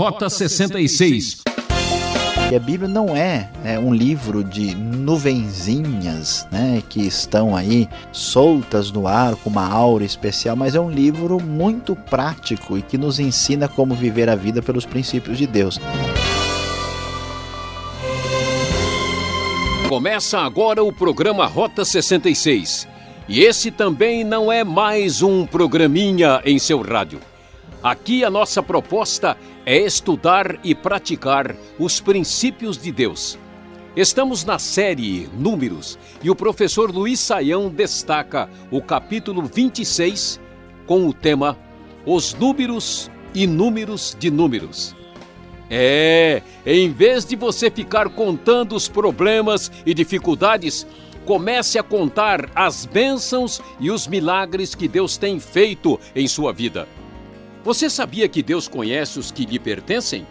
Rota 66. E a Bíblia não é, é, um livro de nuvenzinhas né, que estão aí soltas no ar com uma aura especial, mas é um livro muito prático e que nos ensina como viver a vida pelos princípios de Deus. Começa agora o programa Rota 66. E esse também não é mais um programinha em seu rádio. Aqui a nossa proposta é estudar e praticar os princípios de Deus. Estamos na série Números e o professor Luiz Saião destaca o capítulo 26 com o tema Os Números e Números de Números. É, em vez de você ficar contando os problemas e dificuldades, comece a contar as bênçãos e os milagres que Deus tem feito em sua vida. Você sabia que Deus conhece os que lhe pertencem?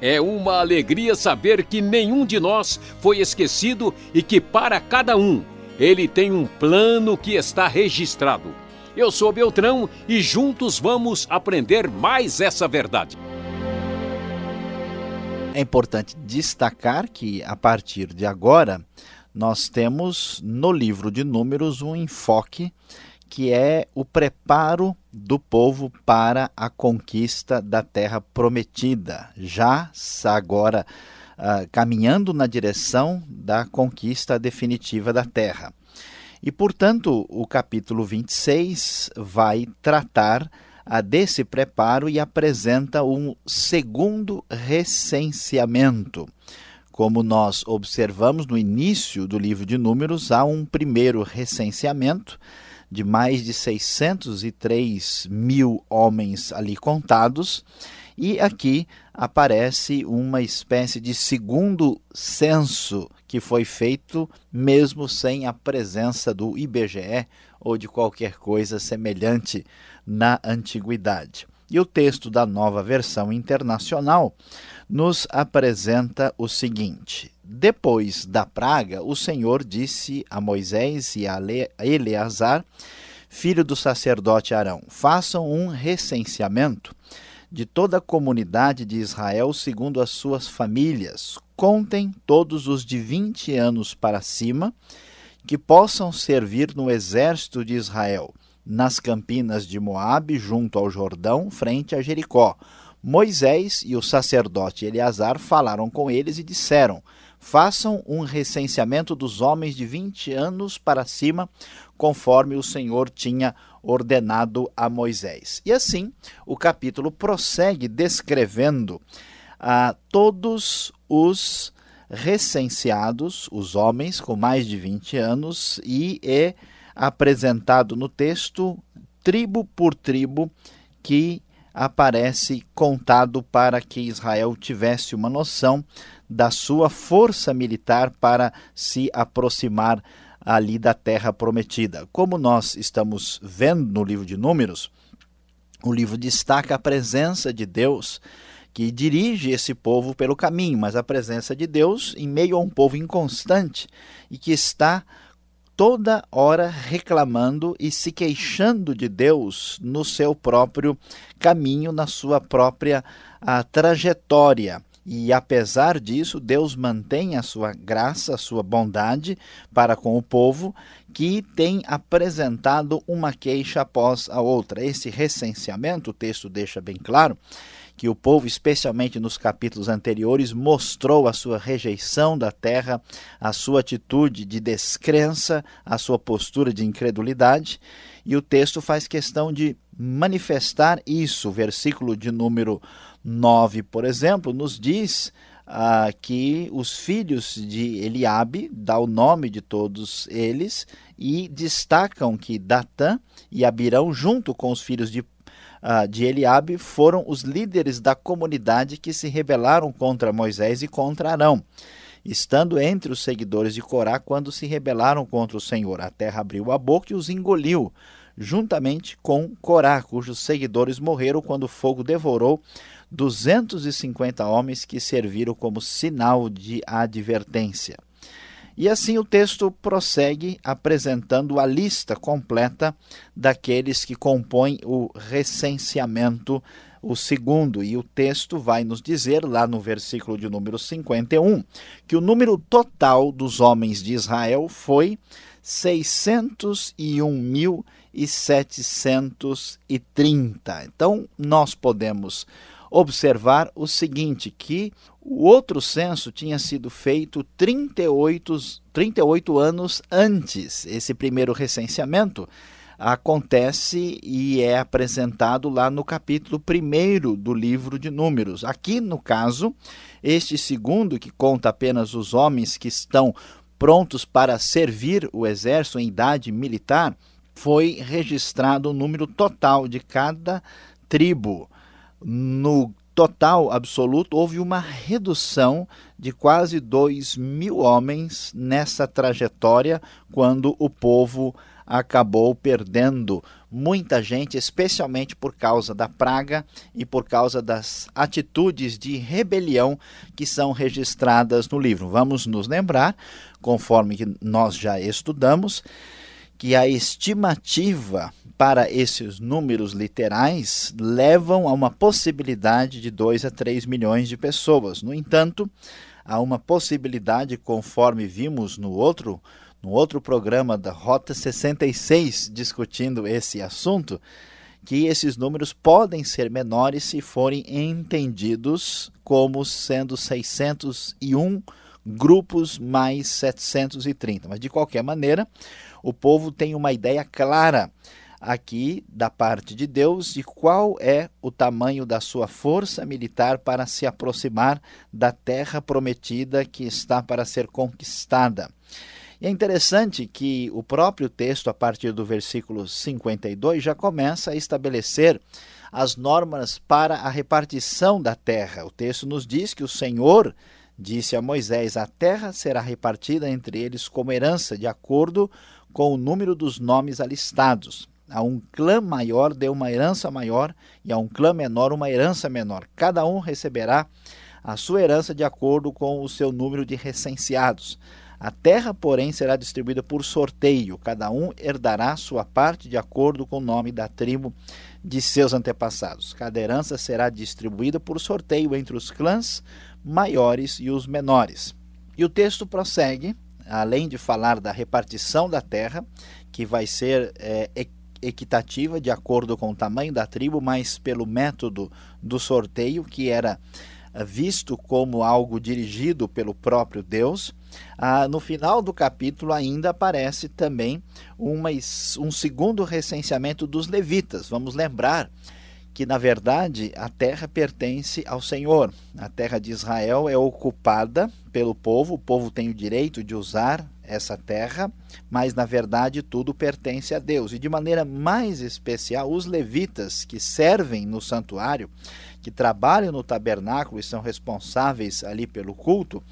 É uma alegria saber que nenhum de nós foi esquecido e que para cada um ele tem um plano que está registrado. Eu sou Beltrão e juntos vamos aprender mais essa verdade. É importante destacar que a partir de agora nós temos no livro de Números um enfoque que é o preparo do povo para a conquista da terra prometida, já agora uh, caminhando na direção da conquista definitiva da terra. E, portanto, o capítulo 26 vai tratar uh, desse preparo e apresenta um segundo recenseamento. Como nós observamos no início do livro de Números, há um primeiro recenseamento de mais de 603 mil homens ali contados. E aqui aparece uma espécie de segundo censo que foi feito mesmo sem a presença do IBGE ou de qualquer coisa semelhante na antiguidade. E o texto da nova versão internacional nos apresenta o seguinte: Depois da praga, o Senhor disse a Moisés e a Eleazar, filho do sacerdote Arão: Façam um recenseamento de toda a comunidade de Israel segundo as suas famílias. Contem todos os de 20 anos para cima que possam servir no exército de Israel, nas campinas de Moabe, junto ao Jordão, frente a Jericó Moisés e o sacerdote Eleazar falaram com eles e disseram: Façam um recenseamento dos homens de 20 anos para cima, conforme o Senhor tinha ordenado a Moisés. E assim, o capítulo prossegue descrevendo a todos os recenseados, os homens com mais de 20 anos, e é apresentado no texto, tribo por tribo, que aparece contado para que Israel tivesse uma noção da sua força militar para se aproximar ali da terra prometida. Como nós estamos vendo no livro de Números, o livro destaca a presença de Deus que dirige esse povo pelo caminho, mas a presença de Deus em meio a um povo inconstante e que está toda hora reclamando e se queixando de Deus no seu próprio caminho, na sua própria a, trajetória. E apesar disso, Deus mantém a sua graça, a sua bondade para com o povo, que tem apresentado uma queixa após a outra. Esse recenseamento, o texto deixa bem claro, que o povo, especialmente nos capítulos anteriores, mostrou a sua rejeição da terra, a sua atitude de descrença, a sua postura de incredulidade, e o texto faz questão de manifestar isso. O versículo de número 9, por exemplo, nos diz ah, que os filhos de Eliabe, dá o nome de todos eles, e destacam que Datã e Abirão, junto com os filhos de de Eliabe foram os líderes da comunidade que se rebelaram contra Moisés e contra Arão. Estando entre os seguidores de Corá quando se rebelaram contra o Senhor, a terra abriu a boca e os engoliu, juntamente com Corá, cujos seguidores morreram quando o fogo devorou 250 homens que serviram como sinal de advertência. E assim o texto prossegue apresentando a lista completa daqueles que compõem o recenseamento o segundo. E o texto vai nos dizer, lá no versículo de número 51, que o número total dos homens de Israel foi 601.730. Então, nós podemos observar o seguinte, que o outro censo tinha sido feito 38, 38 anos antes. Esse primeiro recenseamento acontece e é apresentado lá no capítulo 1 do livro de Números. Aqui, no caso, este segundo, que conta apenas os homens que estão prontos para servir o exército em idade militar, foi registrado o número total de cada tribo. No total absoluto, houve uma redução de quase 2 mil homens nessa trajetória, quando o povo acabou perdendo muita gente, especialmente por causa da praga e por causa das atitudes de rebelião que são registradas no livro. Vamos nos lembrar, conforme nós já estudamos, que a estimativa para esses números literais levam a uma possibilidade de 2 a 3 milhões de pessoas. No entanto, há uma possibilidade, conforme vimos no outro, no outro programa da Rota 66, discutindo esse assunto, que esses números podem ser menores se forem entendidos como sendo 601 grupos mais 730. Mas, de qualquer maneira, o povo tem uma ideia clara aqui da parte de Deus de qual é o tamanho da sua força militar para se aproximar da terra prometida que está para ser conquistada. E é interessante que o próprio texto, a partir do versículo 52, já começa a estabelecer as normas para a repartição da terra. O texto nos diz que o Senhor disse a Moisés: A terra será repartida entre eles como herança, de acordo com o número dos nomes alistados. A um clã maior deu uma herança maior e a um clã menor uma herança menor. Cada um receberá a sua herança de acordo com o seu número de recenseados. A terra, porém, será distribuída por sorteio. Cada um herdará sua parte de acordo com o nome da tribo de seus antepassados. Cada herança será distribuída por sorteio entre os clãs maiores e os menores. E o texto prossegue, além de falar da repartição da terra, que vai ser é, equitativa de acordo com o tamanho da tribo, mas pelo método do sorteio, que era eh, visto como algo dirigido pelo próprio Deus. Ah, no final do capítulo ainda aparece também uma, um segundo recenseamento dos levitas. Vamos lembrar que, na verdade, a terra pertence ao Senhor. A terra de Israel é ocupada pelo povo, o povo tem o direito de usar essa terra, mas na verdade tudo pertence a Deus. E de maneira mais especial, os levitas que servem no santuário, que trabalham no tabernáculo e são responsáveis ali pelo culto,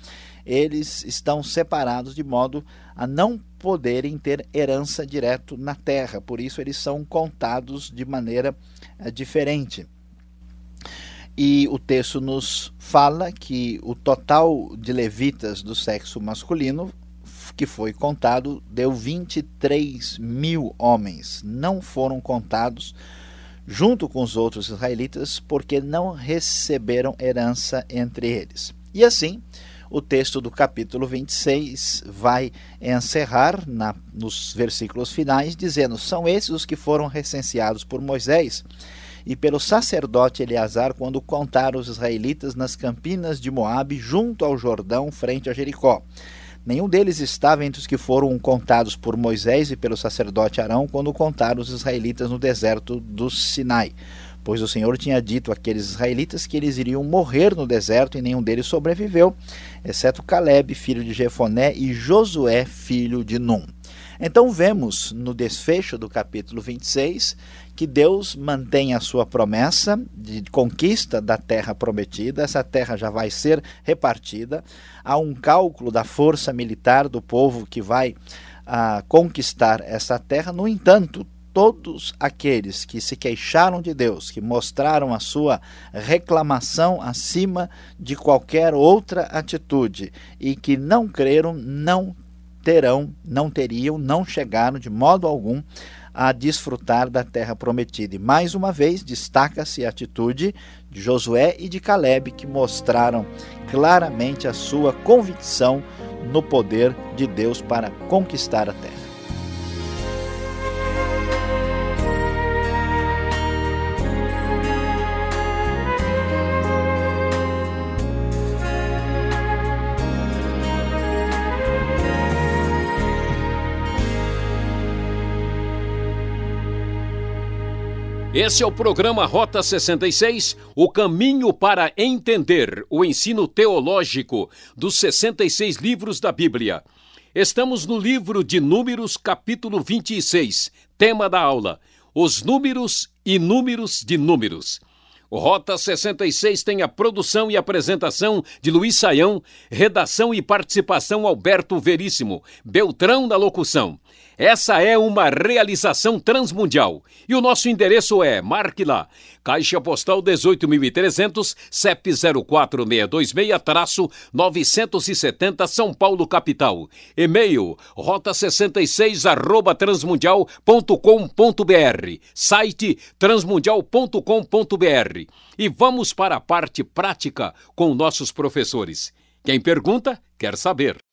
eles estão separados de modo a não poderem ter herança direto na terra. Por isso eles são contados de maneira é, diferente. E o texto nos fala que o total de levitas do sexo masculino que foi contado deu 23 mil homens. Não foram contados junto com os outros israelitas, porque não receberam herança entre eles. E assim, o texto do capítulo 26 vai encerrar na, nos versículos finais, dizendo: São esses os que foram recenseados por Moisés e pelo sacerdote Eleazar quando contaram os israelitas nas campinas de Moabe, junto ao Jordão, frente a Jericó. Nenhum deles estava entre os que foram contados por Moisés e pelo sacerdote Arão quando contaram os israelitas no deserto do Sinai. Pois o Senhor tinha dito àqueles israelitas que eles iriam morrer no deserto e nenhum deles sobreviveu, exceto Caleb, filho de Jefoné, e Josué, filho de Num. Então vemos no desfecho do capítulo 26 que Deus mantém a sua promessa de conquista da terra prometida. Essa terra já vai ser repartida. Há um cálculo da força militar do povo que vai ah, conquistar essa terra. No entanto, todos aqueles que se queixaram de Deus, que mostraram a sua reclamação acima de qualquer outra atitude e que não creram, não terão, não teriam, não chegaram de modo algum a desfrutar da terra prometida. E mais uma vez destaca-se a atitude de Josué e de Caleb, que mostraram claramente a sua convicção no poder de Deus para conquistar a terra. Esse é o programa Rota 66, o caminho para entender o ensino teológico dos 66 livros da Bíblia. Estamos no livro de Números, capítulo 26, tema da aula: Os números e números de números. O Rota 66 tem a produção e apresentação de Luiz Saião, redação e participação Alberto Veríssimo, Beltrão na locução. Essa é uma realização transmundial. E o nosso endereço é, marque lá, Caixa Postal 18.300, CEP 04626-970 São Paulo, capital. E-mail, rota66 arroba transmundial.com.br. Site transmundial.com.br. E vamos para a parte prática com nossos professores. Quem pergunta, quer saber.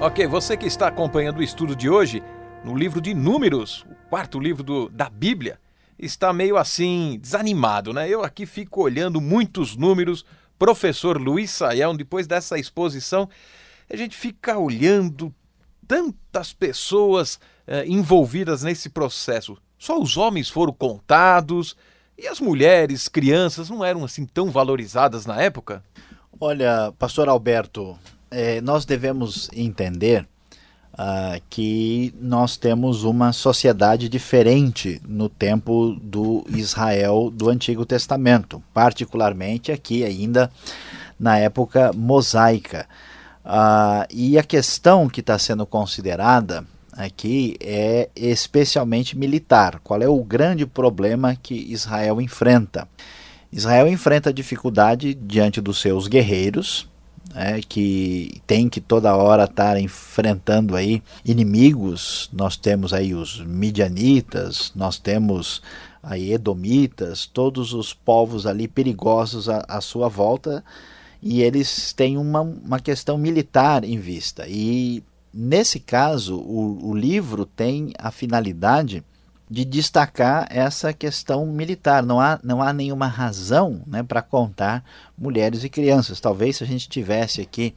Ok, você que está acompanhando o estudo de hoje, no livro de Números, o quarto livro do, da Bíblia, está meio assim desanimado, né? Eu aqui fico olhando muitos números, professor Luiz Saião, depois dessa exposição, a gente fica olhando tantas pessoas eh, envolvidas nesse processo. Só os homens foram contados e as mulheres, crianças, não eram assim tão valorizadas na época? Olha, pastor Alberto, é, nós devemos entender uh, que nós temos uma sociedade diferente no tempo do Israel do Antigo Testamento, particularmente aqui ainda na época mosaica. Uh, e a questão que está sendo considerada aqui é especialmente militar. Qual é o grande problema que Israel enfrenta? Israel enfrenta dificuldade diante dos seus guerreiros, é, que tem que toda hora estar enfrentando aí inimigos. Nós temos aí os midianitas, nós temos aí edomitas, todos os povos ali perigosos à, à sua volta e eles têm uma, uma questão militar em vista. E nesse caso, o, o livro tem a finalidade de destacar essa questão militar. Não há, não há nenhuma razão né, para contar mulheres e crianças. Talvez se a gente tivesse aqui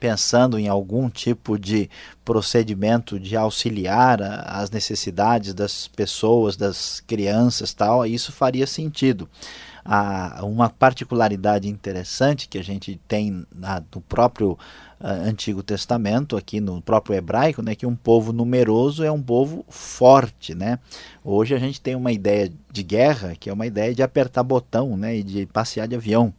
pensando em algum tipo de procedimento de auxiliar as necessidades das pessoas, das crianças, tal, isso faria sentido. Ah, uma particularidade interessante que a gente tem na, no próprio uh, Antigo Testamento, aqui no próprio hebraico, né, que um povo numeroso é um povo forte. Né? Hoje a gente tem uma ideia de guerra que é uma ideia de apertar botão né, e de passear de avião.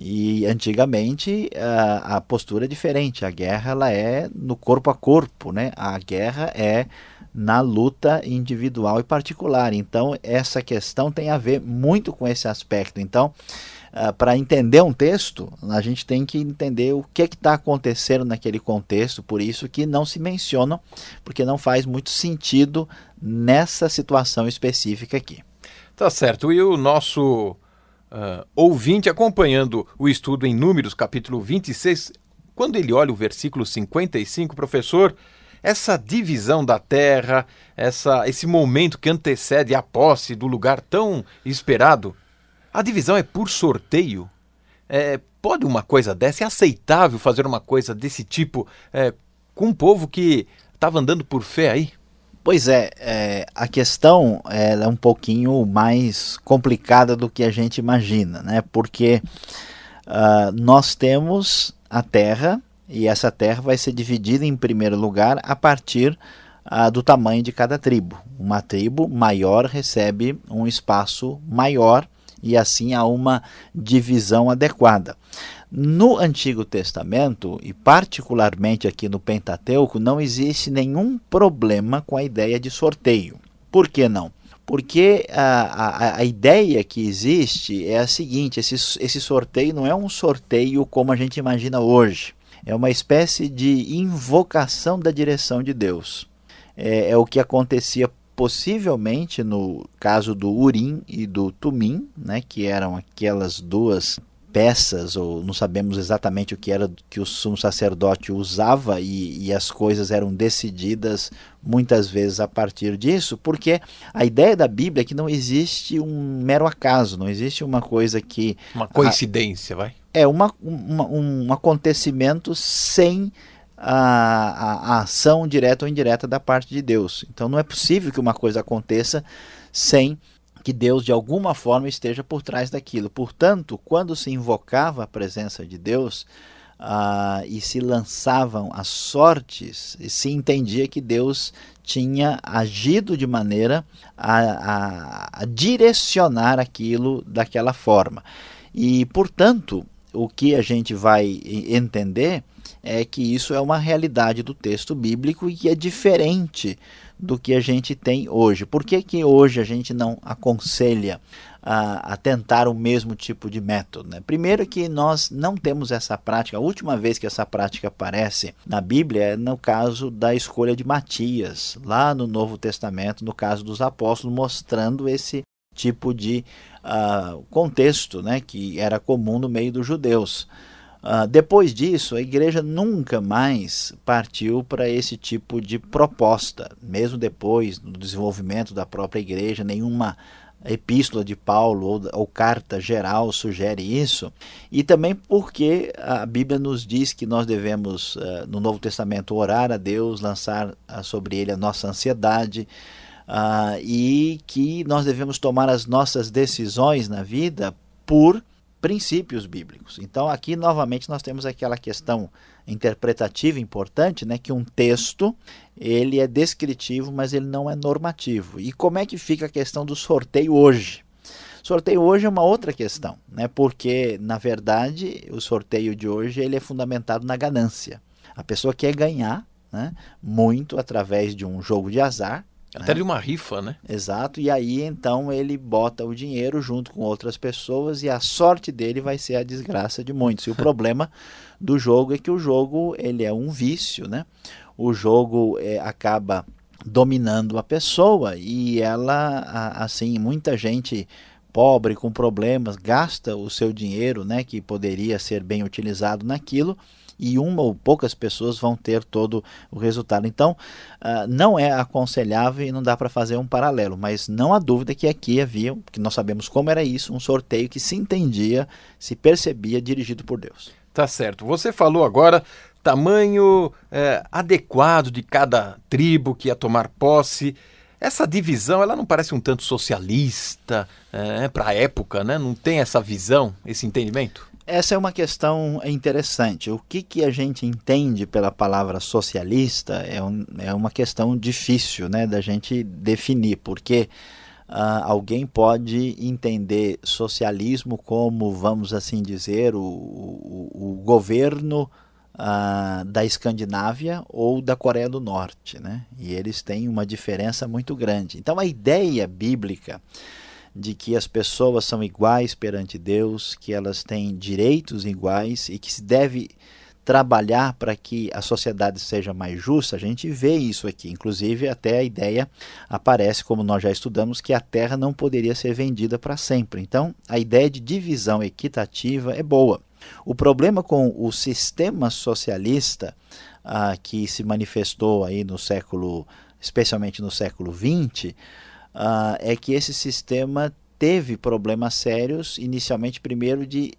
E antigamente a, a postura é diferente. A guerra ela é no corpo a corpo, né? A guerra é na luta individual e particular. Então essa questão tem a ver muito com esse aspecto. Então uh, para entender um texto, a gente tem que entender o que está acontecendo naquele contexto, por isso que não se mencionam, porque não faz muito sentido nessa situação específica aqui. Tá certo. E o nosso uh, ouvinte acompanhando o estudo em Números, capítulo 26, quando ele olha o versículo 55, professor, essa divisão da terra, essa, esse momento que antecede a posse do lugar tão esperado, a divisão é por sorteio? É, pode uma coisa dessa? É aceitável fazer uma coisa desse tipo é, com um povo que estava andando por fé aí? Pois é, é a questão é um pouquinho mais complicada do que a gente imagina, né? Porque uh, nós temos a terra e essa terra vai ser dividida em primeiro lugar a partir uh, do tamanho de cada tribo. Uma tribo maior recebe um espaço maior e assim há uma divisão adequada. No Antigo Testamento, e particularmente aqui no Pentateuco, não existe nenhum problema com a ideia de sorteio. Por que não? Porque a, a, a ideia que existe é a seguinte: esse, esse sorteio não é um sorteio como a gente imagina hoje. É uma espécie de invocação da direção de Deus. É, é o que acontecia possivelmente no caso do Urim e do Tumim, né, que eram aquelas duas peças, ou não sabemos exatamente o que era que o sumo sacerdote usava, e, e, as coisas eram decididas muitas vezes a partir disso, porque a ideia da Bíblia é que não existe um mero acaso, não existe uma coisa que. Uma coincidência, a, vai? É uma, uma, um acontecimento sem. A, a, a ação direta ou indireta da parte de Deus. Então não é possível que uma coisa aconteça sem que Deus de alguma forma esteja por trás daquilo. Portanto, quando se invocava a presença de Deus ah, e se lançavam as sortes, se entendia que Deus tinha agido de maneira a, a, a direcionar aquilo daquela forma. E, portanto, o que a gente vai entender é que isso é uma realidade do texto bíblico e que é diferente do que a gente tem hoje. Por que, que hoje a gente não aconselha a, a tentar o mesmo tipo de método? Né? Primeiro que nós não temos essa prática, a última vez que essa prática aparece na Bíblia é no caso da escolha de Matias, lá no Novo Testamento, no caso dos apóstolos, mostrando esse tipo de uh, contexto né, que era comum no meio dos judeus. Uh, depois disso, a igreja nunca mais partiu para esse tipo de proposta, mesmo depois do desenvolvimento da própria igreja, nenhuma epístola de Paulo ou, ou, carta geral sugere isso, e também porque a Bíblia nos diz que nós devemos, uh, no Novo Testamento, orar a Deus, lançar uh, sobre ele a nossa ansiedade, uh, e que nós devemos tomar as nossas decisões na vida por princípios bíblicos. Então aqui novamente nós temos aquela questão interpretativa importante, né, que um texto ele é descritivo, mas ele não é normativo. E como é que fica a questão do sorteio hoje? Sorteio hoje é uma outra questão, né? Porque na verdade o sorteio de hoje ele é fundamentado na ganância. A pessoa quer ganhar, né, muito através de um jogo de azar, até né? de uma rifa, né? Exato, e aí então ele bota o dinheiro junto com outras pessoas e a sorte dele vai ser a desgraça de muitos. E o problema do jogo é que o jogo ele é um vício, né? O jogo é, acaba dominando a pessoa e ela, assim, muita gente pobre com problemas gasta o seu dinheiro, né, que poderia ser bem utilizado naquilo e uma ou poucas pessoas vão ter todo o resultado. Então, uh, não é aconselhável e não dá para fazer um paralelo, mas não há dúvida que aqui havia, que nós sabemos como era isso, um sorteio que se entendia, se percebia dirigido por Deus. Tá certo. Você falou agora tamanho é, adequado de cada tribo que ia tomar posse. Essa divisão, ela não parece um tanto socialista é, para a época, né? Não tem essa visão, esse entendimento? Essa é uma questão interessante. O que, que a gente entende pela palavra socialista é, um, é uma questão difícil né, da gente definir, porque uh, alguém pode entender socialismo como, vamos assim dizer, o, o, o governo uh, da Escandinávia ou da Coreia do Norte. Né? E eles têm uma diferença muito grande. Então, a ideia bíblica de que as pessoas são iguais perante Deus, que elas têm direitos iguais e que se deve trabalhar para que a sociedade seja mais justa, a gente vê isso aqui. Inclusive, até a ideia aparece, como nós já estudamos, que a terra não poderia ser vendida para sempre. Então, a ideia de divisão equitativa é boa. O problema com o sistema socialista ah, que se manifestou aí no século, especialmente no século XX, uh, é que esse sistema teve problemas sérios, inicialmente, primeiro, de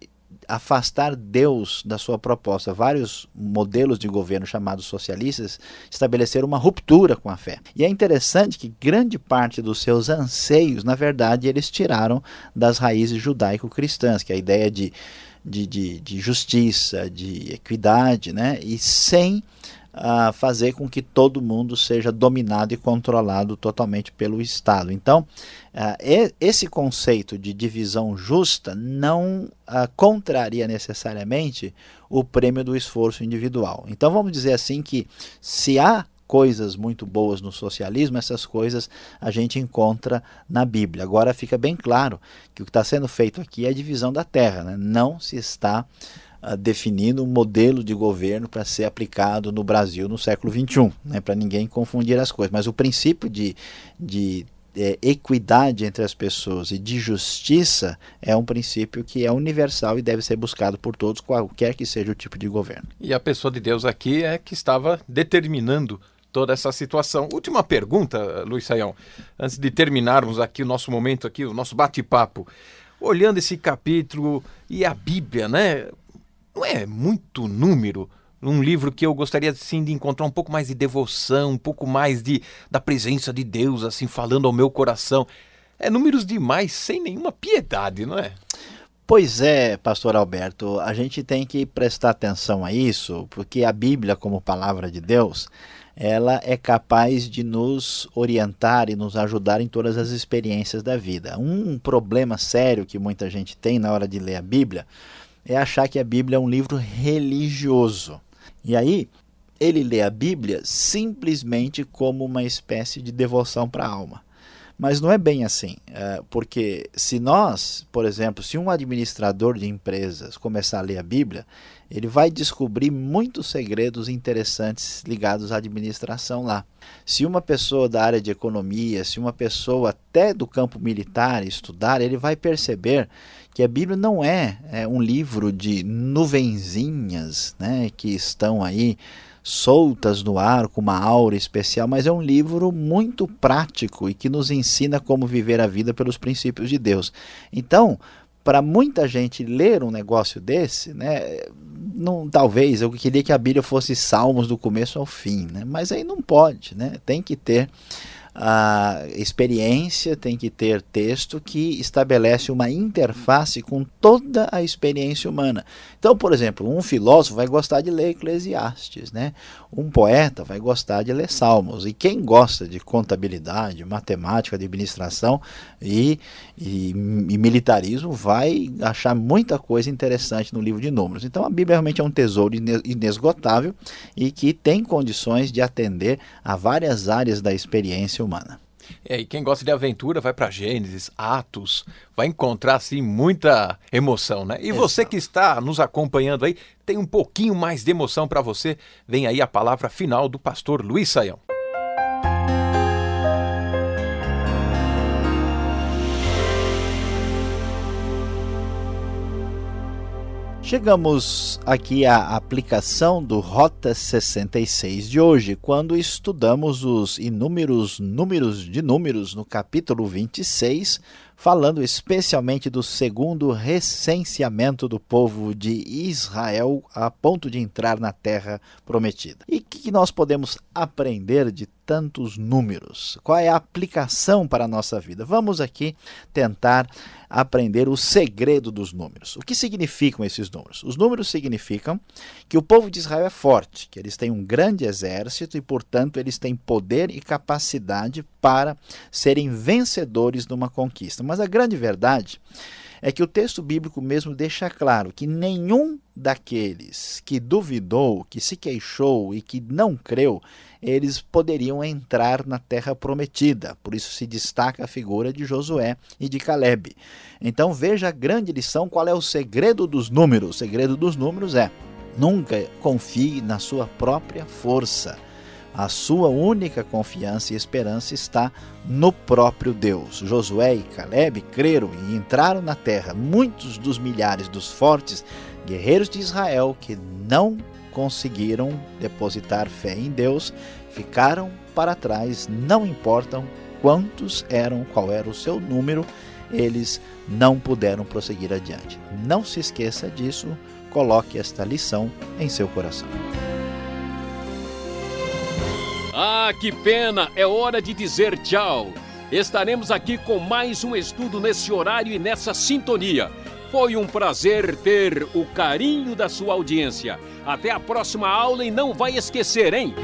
afastar Deus da sua proposta. Vários modelos de governo chamados socialistas estabeleceram uma ruptura com a fé. E é interessante que grande parte dos seus anseios, na verdade, eles tiraram das raízes judaico-cristãs, que é a ideia de, de, de, de justiça, de equidade, né? e sem uh, fazer com que todo mundo seja dominado e controlado totalmente pelo Estado. Então, uh, esse conceito de divisão justa não uh, contraria necessariamente o prêmio do esforço individual. Então, vamos dizer assim que se há coisas muito boas no socialismo, essas coisas a gente encontra na Bíblia. Agora fica bem claro que o que está sendo feito aqui é a divisão da terra, né? não se está uh, definindo um modelo de governo para ser aplicado no Brasil no século XXI, né? para ninguém confundir as coisas. Mas o princípio de, de é, equidade entre as pessoas e de justiça é um princípio que é universal e deve ser buscado por todos, qualquer que seja o tipo de governo. E a pessoa de Deus aqui é que estava determinando toda essa situação. Última pergunta, Luiz Saião, antes de terminarmos aqui o nosso momento aqui, o nosso bate-papo. Olhando esse capítulo e a Bíblia, né? Não é muito número um livro que eu gostaria sim de encontrar um pouco mais de devoção, um pouco mais de da presença de Deus assim falando ao meu coração. É números demais sem nenhuma piedade, não é? Pois é, pastor Alberto, a gente tem que prestar atenção a isso, porque a Bíblia como palavra de Deus, ela é capaz de nos orientar e nos ajudar em todas as experiências da vida. Um problema sério que muita gente tem na hora de ler a Bíblia é achar que a Bíblia é um livro religioso. E aí, ele lê a Bíblia simplesmente como uma espécie de devoção para a alma. Mas não é bem assim, é, porque se nós, por exemplo, se um administrador de empresas começar a ler a Bíblia, ele vai descobrir muitos segredos interessantes ligados à administração lá. Se uma pessoa da área de economia, se uma pessoa até do campo militar estudar, ele vai perceber que a Bíblia não é, é um livro de nuvenzinhas né, que estão aí soltas no ar, com uma aura especial, mas é um livro muito prático e que nos ensina como viver a vida pelos princípios de Deus. Então, para muita gente ler um negócio desse, né, não, talvez eu queria que a Bíblia fosse salmos do começo ao fim, né, mas aí não pode, né, tem que ter a experiência tem que ter texto que estabelece uma interface com toda a experiência humana. Então, por exemplo, um filósofo vai gostar de ler Eclesiastes, né? um poeta vai gostar de ler Salmos, e quem gosta de contabilidade, matemática, administração e, e, e militarismo vai achar muita coisa interessante no livro de Números. Então, a Bíblia realmente é um tesouro inesgotável e que tem condições de atender a várias áreas da experiência humana. É, e quem gosta de aventura vai para Gênesis, Atos, vai encontrar assim muita emoção, né? E Exato. você que está nos acompanhando aí, tem um pouquinho mais de emoção para você. Vem aí a palavra final do pastor Luiz Saião. Chegamos aqui à aplicação do Rota 66 de hoje, quando estudamos os inúmeros números de números no capítulo 26, falando especialmente do segundo recenseamento do povo de Israel a ponto de entrar na terra prometida. E o que nós podemos aprender de tantos números? Qual é a aplicação para a nossa vida? Vamos aqui tentar aprender o segredo dos números. O que significam esses números? Os números significam que o povo de Israel é forte, que eles têm um grande exército e, portanto, eles têm poder e capacidade para serem vencedores numa conquista. Mas a grande verdade é que o texto bíblico mesmo deixa claro que nenhum daqueles que duvidou, que se queixou e que não creu, eles poderiam entrar na terra prometida. Por isso se destaca a figura de Josué e de Caleb. Então veja a grande lição, qual é o segredo dos números? O segredo dos números é: nunca confie na sua própria força. A sua única confiança e esperança está no próprio Deus. Josué e Caleb creram e entraram na terra. Muitos dos milhares dos fortes guerreiros de Israel que não conseguiram depositar fé em Deus ficaram para trás, não importam quantos eram, qual era o seu número, eles não puderam prosseguir adiante. Não se esqueça disso, coloque esta lição em seu coração. Ah, que pena! É hora de dizer tchau. Estaremos aqui com mais um estudo nesse horário e nessa sintonia. Foi um prazer ter o carinho da sua audiência. Até a próxima aula e não vai esquecer, hein?